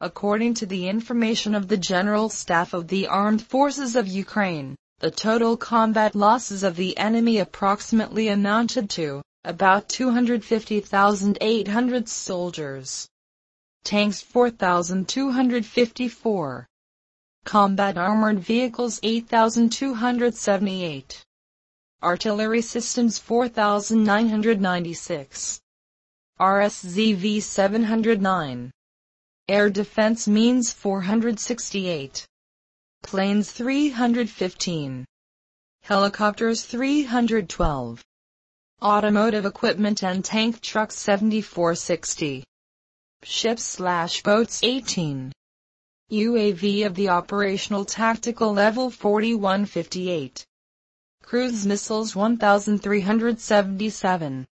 According to the information of the General Staff of the Armed Forces of Ukraine, the total combat losses of the enemy approximately amounted to about 250,800 soldiers. Tanks 4,254. Combat armored vehicles 8,278. Artillery systems 4,996. RSZV 709. Air defense means 468. Planes 315. Helicopters 312. Automotive equipment and tank trucks 7460. Ships slash boats 18. UAV of the operational tactical level 4158. Cruise missiles 1377.